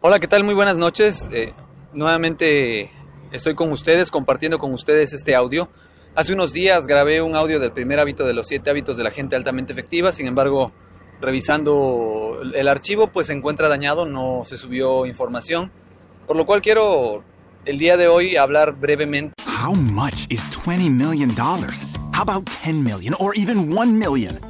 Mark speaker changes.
Speaker 1: Hola, ¿qué tal? Muy buenas noches. Eh, nuevamente estoy con ustedes, compartiendo con ustedes este audio. Hace unos días grabé un audio del primer hábito de los siete hábitos de la gente altamente efectiva, sin embargo, revisando el archivo, pues se encuentra dañado, no se subió información, por lo cual quiero el día de hoy hablar brevemente.
Speaker 2: How much is 20 million dollars? How about 10 million or even 1 million?